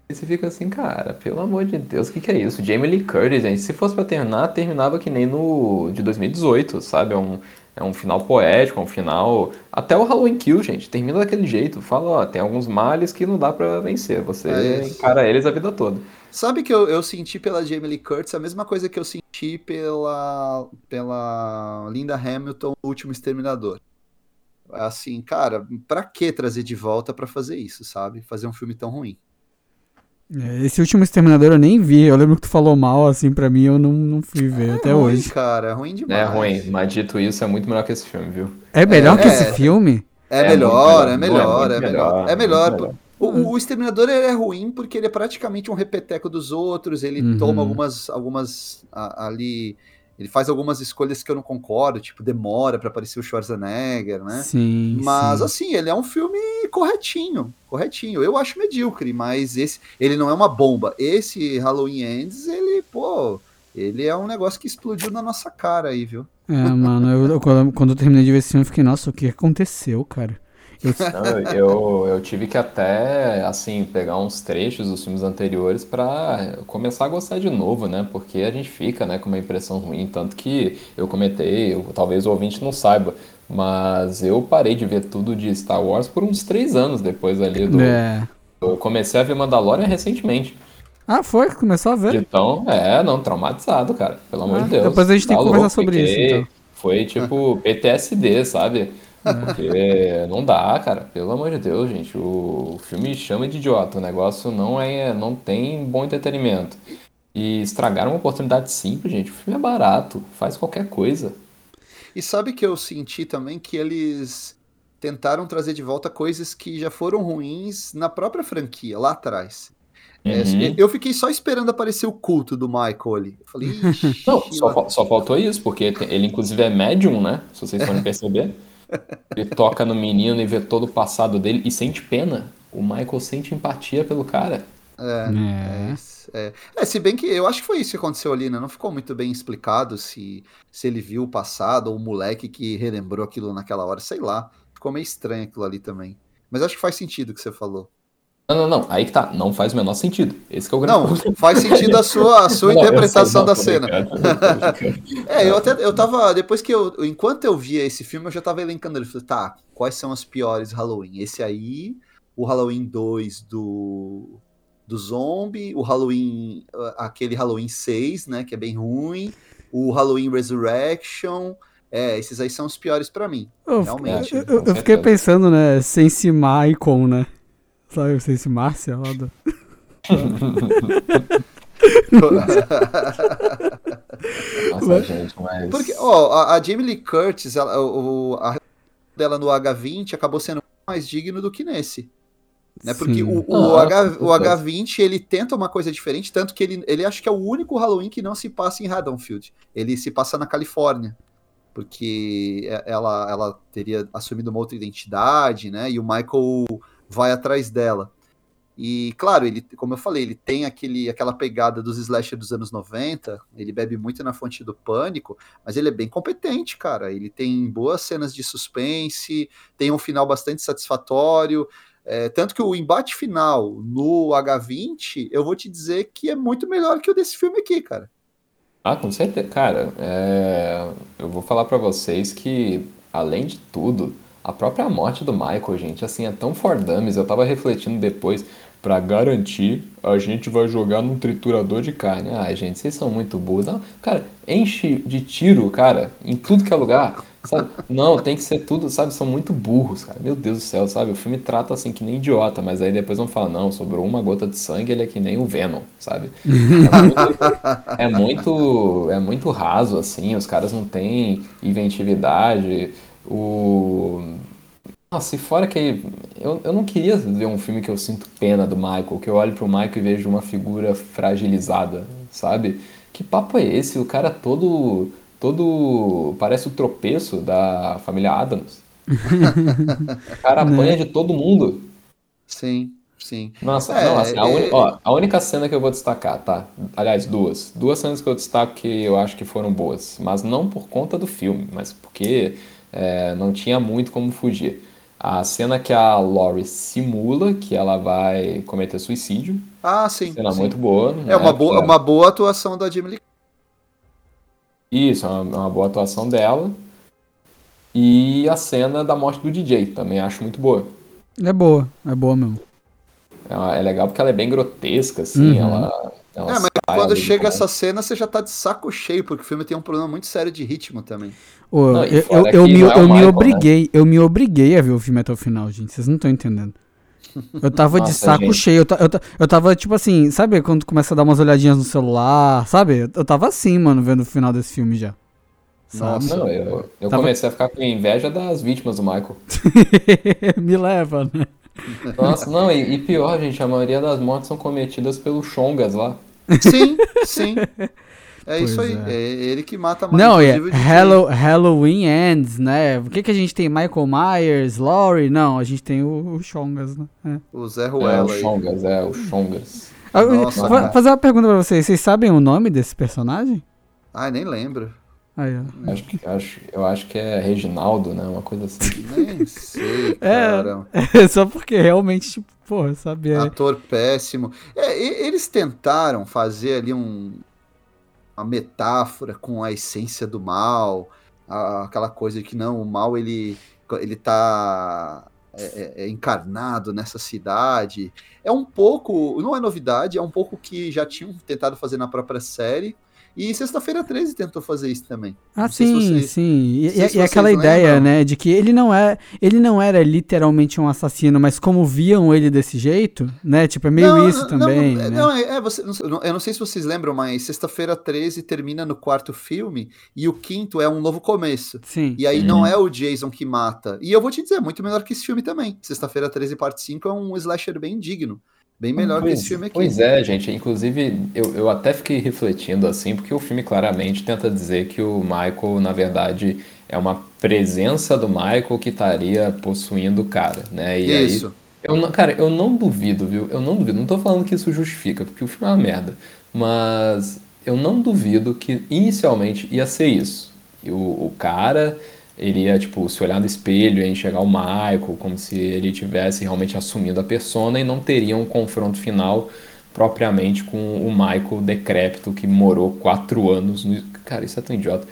Speaker 2: E você fica assim, cara, pelo amor de Deus, o que, que é isso? Jamie Lee Curtis, gente, se fosse pra terminar, terminava que nem no de 2018, sabe? É um, é um final poético, é um final. Até o Halloween Kill, gente, termina daquele jeito. Fala, ó, tem alguns males que não dá para vencer. Você é encara eles a vida toda.
Speaker 3: Sabe que eu, eu senti pela Jamie Lee Curtis a mesma coisa que eu senti pela, pela Linda Hamilton no Último Exterminador. Assim, cara, pra que trazer de volta para fazer isso, sabe? Fazer um filme tão ruim.
Speaker 1: É, Esse último Exterminador eu nem vi. Eu lembro que tu falou mal, assim, pra mim, eu não, não fui ver até
Speaker 3: é ruim,
Speaker 1: hoje.
Speaker 3: cara, é ruim demais.
Speaker 2: É ruim, mas dito isso, é muito melhor que esse filme, viu?
Speaker 1: É melhor que
Speaker 3: É.
Speaker 1: esse filme?
Speaker 3: É,
Speaker 2: É
Speaker 3: melhor, é
Speaker 2: melhor,
Speaker 3: é melhor.
Speaker 2: melhor,
Speaker 3: É melhor. O, o Exterminador é ruim porque ele é praticamente um repeteco dos outros, ele
Speaker 1: Uhum.
Speaker 3: toma algumas, algumas a- ali, ele faz algumas escolhas que eu não concordo, tipo demora pra aparecer o Schwarzenegger, né?
Speaker 1: Sim.
Speaker 3: Mas
Speaker 1: sim.
Speaker 3: assim, ele é um filme corretinho, corretinho. Eu acho medíocre, mas esse, ele não é uma bomba. Esse Halloween Ends, ele, pô, ele é um negócio que explodiu na nossa cara aí, viu?
Speaker 1: É, mano, eu, quando eu terminei de ver esse filme, eu fiquei, nossa, o que aconteceu, cara? Eu,
Speaker 2: Não, eu, eu tive que até, assim, pegar uns trechos dos filmes anteriores pra começar a gostar de novo, né? Porque a gente fica, né, com uma impressão ruim. Tanto que eu comentei, eu- talvez o ouvinte não saiba, mas eu parei de ver tudo de Star Wars por uns três anos depois ali do.
Speaker 1: é.
Speaker 2: Eu comecei a ver Mandalorian recentemente.
Speaker 1: Ah, foi? Começou a ver?
Speaker 2: Então, é, não, traumatizado, cara. Pelo amor
Speaker 1: Ah,
Speaker 2: de Deus.
Speaker 1: depois a gente tem
Speaker 2: Tá
Speaker 1: que conversar sobre isso, então.
Speaker 2: Foi tipo PTSD, sabe?
Speaker 1: É.
Speaker 2: Porque não dá, cara. Pelo amor de Deus, gente. O filme chama de idiota. O negócio não é, não tem bom entretenimento. E estragaram uma oportunidade simples, gente. O filme é barato, faz qualquer coisa.
Speaker 3: E sabe que eu senti também que eles tentaram trazer de volta coisas que já foram ruins na própria franquia, lá atrás. É,
Speaker 2: Uhum.
Speaker 3: eu fiquei só esperando aparecer o culto do Michael ali. Eu falei,
Speaker 2: Não, só, fal- só faltou isso, porque ele inclusive é médium, né? Se vocês forem perceber. Ele toca no menino e vê todo o passado dele e sente pena. O Michael sente empatia pelo cara.
Speaker 1: É.
Speaker 3: É, é, se bem que eu acho que foi isso que aconteceu ali, né? Não ficou muito bem explicado se, se ele viu o passado ou o moleque que relembrou aquilo naquela hora, sei lá. Ficou meio estranho aquilo ali também. Mas acho que faz sentido o que você falou.
Speaker 2: Não, não, não. Aí que tá. Não faz o menor sentido. Esse que é o grande
Speaker 3: Não,
Speaker 2: problema.
Speaker 3: faz sentido a sua, a sua
Speaker 2: Não,
Speaker 3: interpretação da cena. É, eu até eu tava. Depois que eu. Enquanto eu via esse filme, eu já tava elencando ele. Falei, tá, quais são os piores Halloween? Esse aí, o Halloween 2 do. Do zombie, o Halloween. aquele Halloween 6, né? Que é bem ruim. O Halloween Resurrection. É, esses aí são os piores pra mim.
Speaker 1: Eu,
Speaker 3: Realmente,
Speaker 1: eu- eu- eu fiquei pensando, né? Sense Maicon, né? Sabe o Sense Márcia lá do...
Speaker 2: Nossa, gente, mas.
Speaker 3: Porque, ó, a, a Jamie Lee Curtis, ela, o, a dela no H20 acabou sendo mais digno do que nesse. Né? Porque
Speaker 1: Sim.
Speaker 3: o, o,
Speaker 2: Ah,
Speaker 3: H, o
Speaker 2: certeza.
Speaker 3: H20 ele tenta uma coisa diferente, tanto que ele, ele acha que é o único Halloween que não se passa em Haddonfield. Ele se passa na Califórnia. Porque é- ela, ela teria assumido uma outra identidade, né? E o Michael vai atrás dela. E, claro, ele, como eu falei, ele tem aquele, aquela pegada dos slasher dos anos 90, ele bebe muito na fonte do pânico, mas ele é bem competente, cara. Ele tem boas cenas de suspense, tem um final bastante satisfatório. É, tanto que o embate final no H20, eu vou te dizer que é muito melhor que o desse filme aqui, cara.
Speaker 2: Ah, com certeza. Cara, é, eu vou falar pra vocês que, além de tudo, a própria morte do Michael, gente, assim, é tão for. Eu tava refletindo depois, pra garantir, a gente vai jogar num triturador de carne. Ah, gente, vocês são muito burros. Não, cara, enche de tiro, cara, em tudo que é lugar. Sabe? Não, tem que ser tudo, sabe? São muito burros, cara. Meu Deus do céu, sabe? O filme trata assim que nem idiota, mas aí depois vão falar, não, sobrou uma gota de sangue, ele é que nem o Venom, sabe? É muito, é muito raso, assim, os caras não têm inventividade. O. Nossa, e fora que eu, eu não queria ver um filme que eu sinto pena do Michael, que eu olho pro Michael e vejo uma figura fragilizada, sabe? Que papo é esse? O cara todo. todo. parece o tropeço da família Adams. O cara apanha de todo mundo.
Speaker 3: Sim, sim.
Speaker 2: Nossa,
Speaker 3: É,
Speaker 2: não, assim, a,
Speaker 3: é-
Speaker 2: uni- ó, a única cena que eu vou destacar, tá? Aliás, duas. Duas cenas que eu destaco que eu acho que foram boas. Mas não por conta do filme, mas porque é, não tinha muito como fugir. A cena que a Laurie simula que ela vai cometer suicídio.
Speaker 3: Ah, sim.
Speaker 2: Cena
Speaker 3: sim.
Speaker 2: muito boa.
Speaker 3: É uma
Speaker 2: né?
Speaker 3: boa,
Speaker 2: Pra-
Speaker 3: uma boa atuação da Jamie Lee.
Speaker 2: Isso, é uma, é uma boa atuação dela. E a cena da morte do DJ, também acho muito boa.
Speaker 1: É boa, é boa mesmo.
Speaker 2: É, uma- é legal porque ela é bem grotesca, assim,
Speaker 1: Uhum.
Speaker 2: ela, ela
Speaker 3: É, mas quando chega essa cena, você já tá de saco cheio, porque o filme tem um problema muito sério de ritmo também.
Speaker 1: Ô,
Speaker 2: Não,
Speaker 1: eu, eu, eu me,
Speaker 2: é
Speaker 1: eu me
Speaker 2: Michael, né?
Speaker 1: obriguei, eu me obriguei a ver o filme até o final, gente. Vocês não estão entendendo. Eu tava Nossa, de saco gente. cheio. Eu, eu, eu tava, tipo assim, sabe quando começa a dar umas olhadinhas no celular, sabe? Eu tava assim, mano, vendo o final desse filme já.
Speaker 2: Nossa, não, eu, eu tava... comecei a ficar com inveja das vítimas do Michael.
Speaker 1: Me leva, né?
Speaker 2: Nossa, não, e, e, pior, gente, a maioria das mortes são cometidas pelos Chongas lá.
Speaker 3: Sim, sim. É pois isso aí, é. é. ele que mata
Speaker 1: mais. Não, é Hello, Halloween Ends, né? O que que a gente tem? Michael Myers, Laurie? Não, a gente tem o, o Chongas, né?
Speaker 3: É. O Zé Ruela.
Speaker 2: É, o Chongas, é, o Chongas.
Speaker 1: Ah, Nossa, Vou fazer uma pergunta pra vocês. Vocês sabem o nome desse personagem?
Speaker 3: Ah, nem lembro.
Speaker 1: Aí,
Speaker 2: acho que, acho, eu acho que é Reginaldo, né? Uma coisa assim.
Speaker 3: Nem sei, cara.
Speaker 1: É, é só porque realmente, tipo, porra, sabia.
Speaker 3: Ator péssimo. É, eles tentaram fazer ali um, uma metáfora com a essência do mal, a, aquela coisa de que não, o mal ele, ele tá é, é, é, encarnado nessa cidade. É um pouco, não é novidade, é um pouco que já tinham tentado fazer na própria série, e Sexta-feira 13 tentou fazer isso também.
Speaker 1: Ah, não sim, vocês, sim. E, e, e aquela ideia, lembram. né, de que ele não é, ele não era literalmente um assassino, mas como viam ele desse jeito, né, tipo, é meio não, isso não, também,
Speaker 3: não,
Speaker 1: né?
Speaker 3: Não, é, é você, eu não sei se vocês lembram, mas Sexta-feira 13 termina no quarto filme e o quinto é um novo começo.
Speaker 1: Sim.
Speaker 3: E aí não é o Jason que mata. E eu vou te dizer, é muito melhor que esse filme também. Sexta-feira 13 parte 5 é um slasher bem digno. Bem melhor pois, que esse filme aqui.
Speaker 2: Pois é, gente. Inclusive, eu, eu até fiquei refletindo assim, porque o filme claramente tenta dizer que o Michael, na verdade, é uma presença do Michael que estaria possuindo o cara, né? E isso. Aí, eu não, cara, eu não duvido, viu? Eu não duvido. Não tô falando que isso justifica, porque o filme é uma merda. Mas eu não duvido que inicialmente ia ser isso. O, o cara ele ia, tipo, se olhar no espelho e enxergar o Michael, como se ele tivesse realmente assumindo a persona e não teria um confronto final propriamente com o Michael decrépito que morou quatro anos. No... Cara, isso é tão idiota.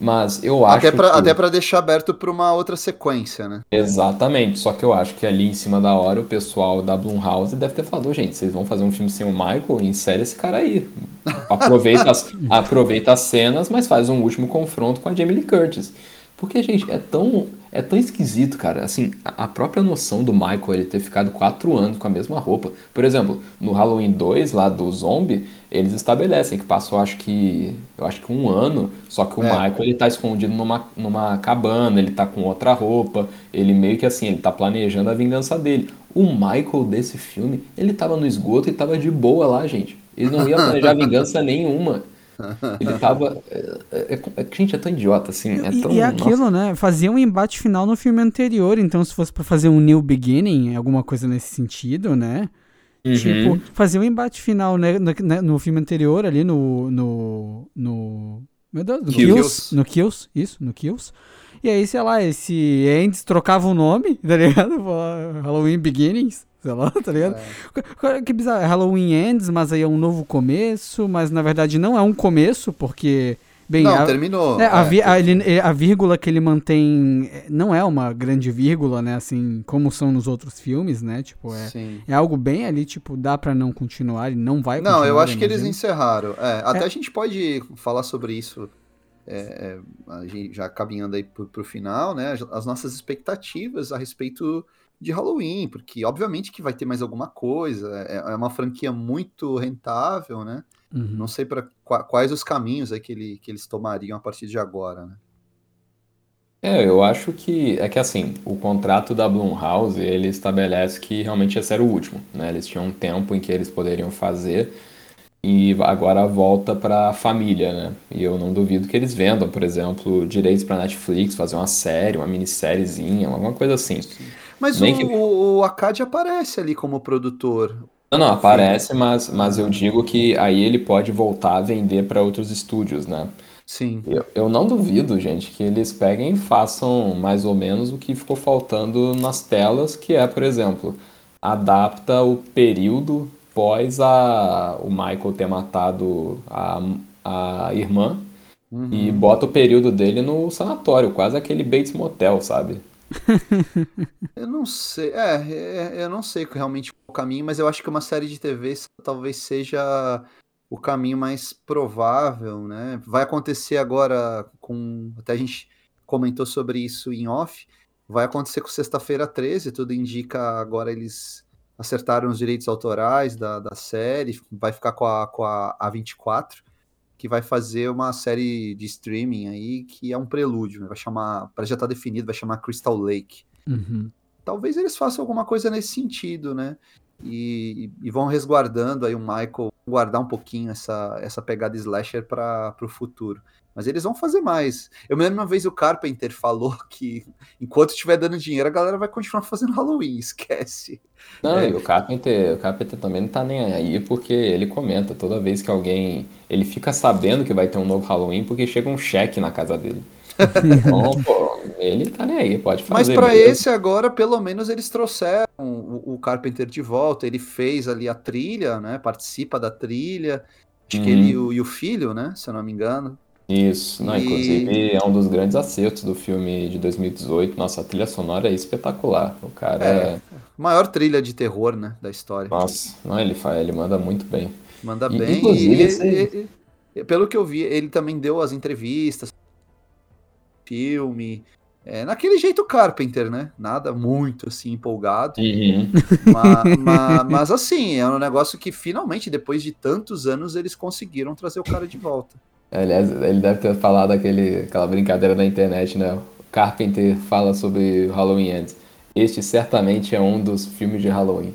Speaker 2: Mas eu acho.
Speaker 3: Até pra, que... até pra deixar aberto pra uma outra sequência, né?
Speaker 2: Exatamente. Só que eu acho que ali em cima da hora o pessoal da Blumhouse deve ter falado: gente, vocês vão fazer um filme sem o Michael? Insere esse cara aí. Aproveita as, aproveita as cenas, mas faz um último confronto com a Jamie Lee Curtis. Porque, gente, é tão, é tão esquisito, cara. Assim, a própria noção do Michael ele ter ficado quatro anos com a mesma roupa. Por exemplo, no Halloween 2, lá do zombie, eles estabelecem que passou, acho que. Eu acho que um ano, só que o é. Michael ele tá escondido numa, numa cabana, ele tá com outra roupa, ele meio que assim, ele tá planejando a vingança dele. O Michael desse filme, ele tava no esgoto e tava de boa lá, gente. Ele não ia planejar vingança nenhuma. Ele tava. É, é, é, gente, é tão idiota, assim. É tão,
Speaker 1: e, e aquilo, nossa. né? Fazia um embate final no filme anterior, então se fosse para fazer um New Beginning, alguma coisa nesse sentido, né? Uhum. Tipo, fazia um embate final né, no, né, no filme anterior, ali no. no, no meu Deus, no Kills. Kills. No Kills, isso, no Kills. E aí, sei lá, esse Ends trocava o nome, tá ligado? Halloween Beginnings sei lá, tá ligado? É. Que bizarro, Halloween Ends, mas aí é um novo começo, mas na verdade não é um começo, porque... Bem,
Speaker 3: não, a, terminou.
Speaker 1: É, a, é, a, ele, a, vírgula que ele mantém não é uma grande vírgula, né? Assim, como são nos outros filmes, né? Tipo, é, é algo bem ali, tipo, dá para não continuar, e não vai
Speaker 3: continuar. Não, eu acho que eles encerraram. É, até é. a gente pode falar sobre isso é, já caminhando aí pro, pro final, né? As nossas expectativas a respeito de Halloween, porque obviamente que vai ter mais alguma coisa, é, é uma franquia muito rentável, né? Uhum. Não sei para quais os caminhos é que, ele, que eles tomariam a partir de agora, né?
Speaker 2: É, eu acho que é que assim, o contrato da Blumhouse, ele estabelece que realmente esse era o último, né? Eles tinham um tempo em que eles poderiam fazer e agora volta para a família, né? E eu não duvido que eles vendam, por exemplo, direitos para Netflix, fazer uma série, uma minissériezinha, alguma coisa assim. Sim.
Speaker 3: Mas o, que... o Akad aparece ali como produtor.
Speaker 2: Não, não, aparece, mas, mas eu digo que aí ele pode voltar a vender para outros estúdios, né?
Speaker 3: Sim.
Speaker 2: Eu, eu não duvido, gente, que eles peguem e façam mais ou menos o que ficou faltando nas telas, que é, por exemplo, adapta o período pós a, o Michael ter matado a, a irmã uhum. e bota o período dele no sanatório, quase aquele Bates Motel, sabe?
Speaker 3: eu não sei, é, é, eu não sei realmente o caminho, mas eu acho que uma série de TV talvez seja o caminho mais provável, né? Vai acontecer agora com. Até a gente comentou sobre isso em off. Vai acontecer com sexta-feira 13, tudo indica agora eles acertaram os direitos autorais da, da série, vai ficar com a, com a A24, que vai fazer uma série de streaming aí que é um prelúdio, né? vai chamar, para já estar tá definido, vai chamar Crystal Lake.
Speaker 1: Uhum.
Speaker 3: Talvez eles façam alguma coisa nesse sentido, né? E, e, vão resguardando aí o Michael, guardar um pouquinho essa, essa pegada slasher para o futuro. Mas eles vão fazer mais. Eu me lembro uma vez o Carpenter falou que enquanto estiver dando dinheiro, a galera vai continuar fazendo Halloween, esquece.
Speaker 2: Não, é. e o Carpenter, o Carpenter também não tá nem aí, porque ele comenta toda vez que alguém. Ele fica sabendo que vai ter um novo Halloween porque chega um cheque na casa dele. então, pô, ele tá nem aí, pode fazer.
Speaker 3: Mas para esse agora, pelo menos eles trouxeram o, o, Carpenter de volta. Ele fez ali a trilha, né? Participa da trilha. Acho uhum. que ele uhum. e o filho, né? Se eu não me engano.
Speaker 2: Isso, não, e... inclusive é um dos grandes acertos do filme de 2018. Nossa, a trilha sonora é espetacular. O cara é. é...
Speaker 3: Maior trilha de terror, né, da história.
Speaker 2: Nossa, não, ele, faz, ele manda muito bem.
Speaker 3: Manda e, bem. Inclusive, e, esse... e, pelo que eu vi, ele também deu as entrevistas, filme. É, naquele jeito Carpenter, né? Nada muito assim empolgado.
Speaker 2: Uhum.
Speaker 3: Mas, mas, mas, assim, é um negócio que finalmente, depois de tantos anos, eles conseguiram trazer o cara de volta.
Speaker 2: Aliás, ele deve ter falado aquele, aquela brincadeira na internet, né? O Carpenter fala sobre Halloween Ends. Este certamente é um dos filmes de Halloween.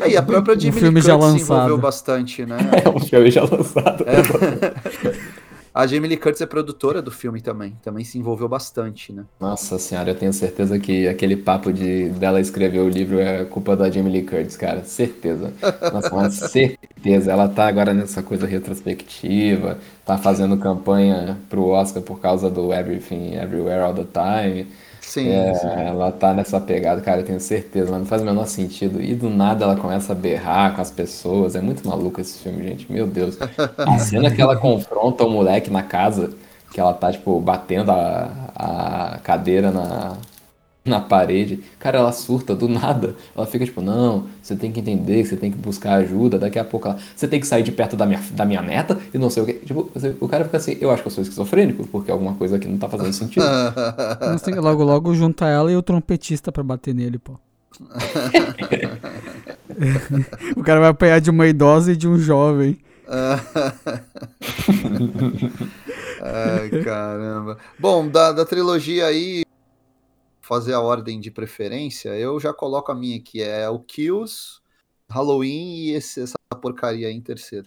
Speaker 3: é, e a própria Jimmy um
Speaker 1: filme
Speaker 3: Lee Curtis se envolveu bastante, né?
Speaker 2: É um filme já lançado.
Speaker 3: É. A Jamie Lee Curtis é produtora do filme também, também se envolveu bastante, né?
Speaker 2: Nossa senhora, eu tenho certeza que aquele papo de dela escrever o livro é culpa da Jamie Lee Curtis, cara, certeza. Nossa, uma certeza. Ela tá agora nessa coisa retrospectiva, tá fazendo campanha pro Oscar por causa do Everything Everywhere All the Time.
Speaker 3: Sim,
Speaker 2: é,
Speaker 3: sim.
Speaker 2: Ela tá nessa pegada, cara, eu tenho certeza, mas não faz o menor sentido. E do nada ela começa a berrar com as pessoas. É muito maluco esse filme, gente. Meu Deus. A cena que ela confronta o moleque na casa, que ela tá, tipo, batendo a, a cadeira na, na parede. Cara, ela surta do nada. Ela fica tipo, não, você tem que entender, você tem que buscar ajuda. Daqui a pouco ela, você tem que sair de perto da minha, da minha neta e não sei o que. Tipo, você, o cara fica assim, eu acho que eu sou esquizofrênico, porque alguma coisa aqui não tá fazendo sentido.
Speaker 1: Você tem que logo, logo juntar ela e o trompetista pra bater nele, pô. o cara vai apanhar de uma idosa e de um jovem.
Speaker 3: Ai, caramba. Bom, da, da trilogia aí, fazer a ordem de preferência, eu já coloco a minha aqui, é o Kills, Halloween e esse, essa porcaria aí em terceiro.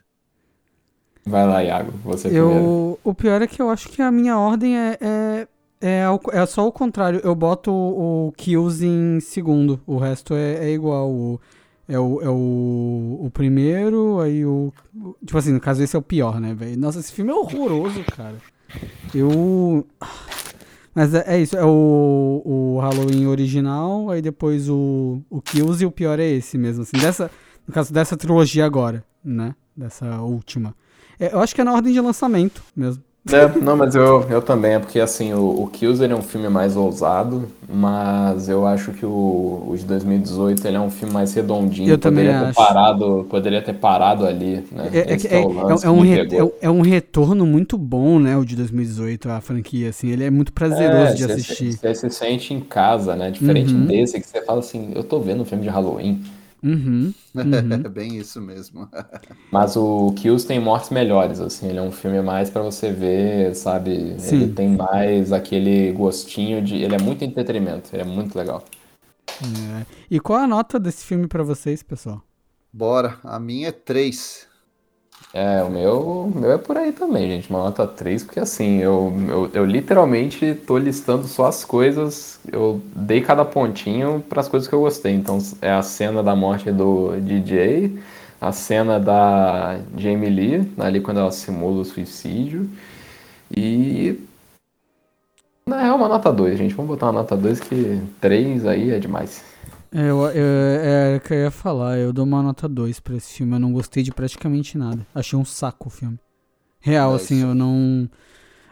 Speaker 2: Vai lá, Iago, você
Speaker 1: eu,
Speaker 2: primeiro.
Speaker 1: O pior é que eu acho que a minha ordem é, é, é, é só o contrário. Eu boto o, o Kills em segundo, o resto é, é igual. O, é o, é o, o primeiro, aí o. Tipo assim, no caso, esse é o pior, né, velho? Nossa, esse filme é horroroso, cara. Eu. Mas é, é, isso, é o, o Halloween original, aí depois o, o Kills e o pior é esse mesmo, assim, dessa, no caso dessa trilogia agora, né, dessa última. É, eu acho que é na ordem de lançamento mesmo.
Speaker 2: É, não, mas eu, eu também, é porque assim, o, o Kills ele é um filme mais ousado, mas eu acho que o, o de 2018 ele é um filme mais redondinho.
Speaker 1: Eu poderia
Speaker 2: também ter acho. parado, poderia ter parado ali, né?
Speaker 1: É, é, é, é um re, é, um retorno muito bom, né, o de 2018, a franquia, assim, ele é muito prazeroso de assistir.
Speaker 2: Você se sente em casa, né, diferente uhum. desse que você fala assim, eu tô vendo um filme de Halloween.
Speaker 1: Uhum, uhum.
Speaker 3: É bem isso mesmo.
Speaker 2: Mas o Kills tem mortes melhores, assim, ele é um filme mais para você ver, sabe? Sim. Ele tem mais aquele gostinho de. Ele é muito entretenimento, ele é muito legal.
Speaker 1: É. E qual a nota desse filme para vocês, pessoal?
Speaker 3: Bora, a minha é 3.
Speaker 2: É, o meu, o meu é por aí também, gente. Uma nota 3, porque assim, eu, eu, eu literalmente tô listando só as coisas. Eu dei cada pontinho para as coisas que eu gostei. Então é a cena da morte do DJ, a cena da Jamie Lee, ali quando ela simula o suicídio. E. Na real, uma nota 2, gente. Vamos botar uma nota 2 que 3 aí é demais.
Speaker 1: É, eu, eu, é, é que eu ia falar, eu dou uma nota 2 pra esse filme, eu não gostei de praticamente nada. Achei um saco o filme. Real, é assim, eu não.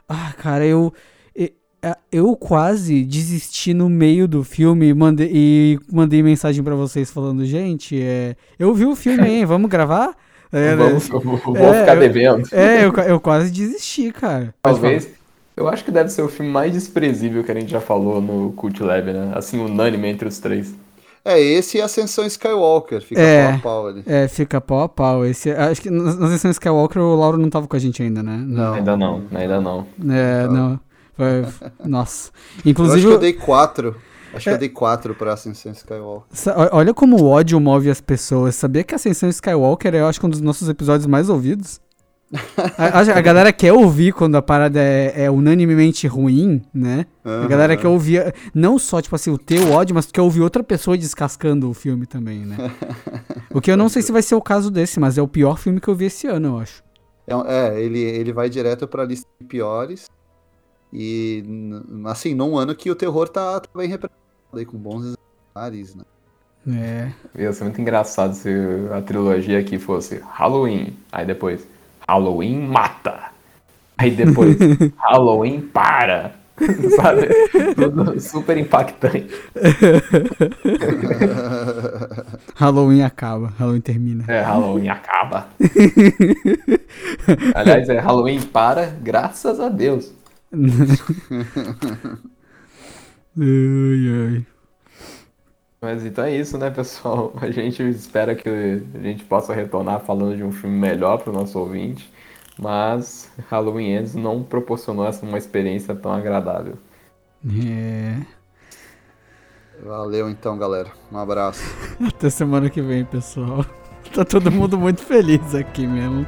Speaker 1: Ah, cara, eu. É, eu quase desisti no meio do filme mandei, e mandei mensagem para vocês falando, gente, é, eu vi o filme, hein, vamos gravar?
Speaker 2: É, vamos, né? vou ficar devendo.
Speaker 1: É, eu, eu quase desisti, cara.
Speaker 2: Talvez. Eu acho que deve ser o filme mais desprezível que a gente já falou no Cult Lab, né? Assim, unânime entre os três.
Speaker 3: É, esse e Ascensão Skywalker, fica
Speaker 1: É.
Speaker 3: pau a pau ali.
Speaker 1: É, fica pau a pau. Esse, acho que nas nas edições Skywalker o Lauro não tava com a gente ainda, né?
Speaker 3: Não.
Speaker 2: Ainda não, ainda não.
Speaker 1: É, não. Foi- nossa.
Speaker 3: Eu acho
Speaker 1: Inclusive,
Speaker 3: que eu dei quatro. Acho que
Speaker 1: É.
Speaker 3: eu dei quatro pra Ascensão Skywalker.
Speaker 1: olha como o ódio move as pessoas. Sabia que a Ascensão Skywalker é, eu acho, que um dos nossos episódios mais ouvidos? A, a- a galera quer ouvir quando a parada é, é unanimemente ruim, né? A galera quer ouvir, não só, tipo assim, o teu ódio, mas quer ouvir outra pessoa descascando o filme também, né? O que eu não sei se vai ser o caso desse, mas é o pior filme que eu vi esse ano, eu acho.
Speaker 3: É, é, ele, ele vai direto pra lista de piores. E, assim, num ano que o terror tá, tá bem representado aí, com bons exemplares, né?
Speaker 1: É.
Speaker 2: Ia ser muito engraçado se a trilogia aqui fosse Halloween, aí depois Halloween mata, aí depois Halloween para, sabe? Tudo super impactante.
Speaker 1: Halloween acaba, Halloween termina.
Speaker 2: É, Halloween acaba. Aliás, é Halloween para, graças a Deus.
Speaker 1: Ai, ai.
Speaker 2: Mas então é isso, né, pessoal? A gente espera que a gente possa retornar falando de um filme melhor para o nosso ouvinte, mas Halloween Ends não proporcionou essa uma experiência tão agradável.
Speaker 1: É.
Speaker 3: Valeu então, galera. Um abraço.
Speaker 1: Até semana que vem, pessoal. Tá todo mundo muito feliz aqui mesmo.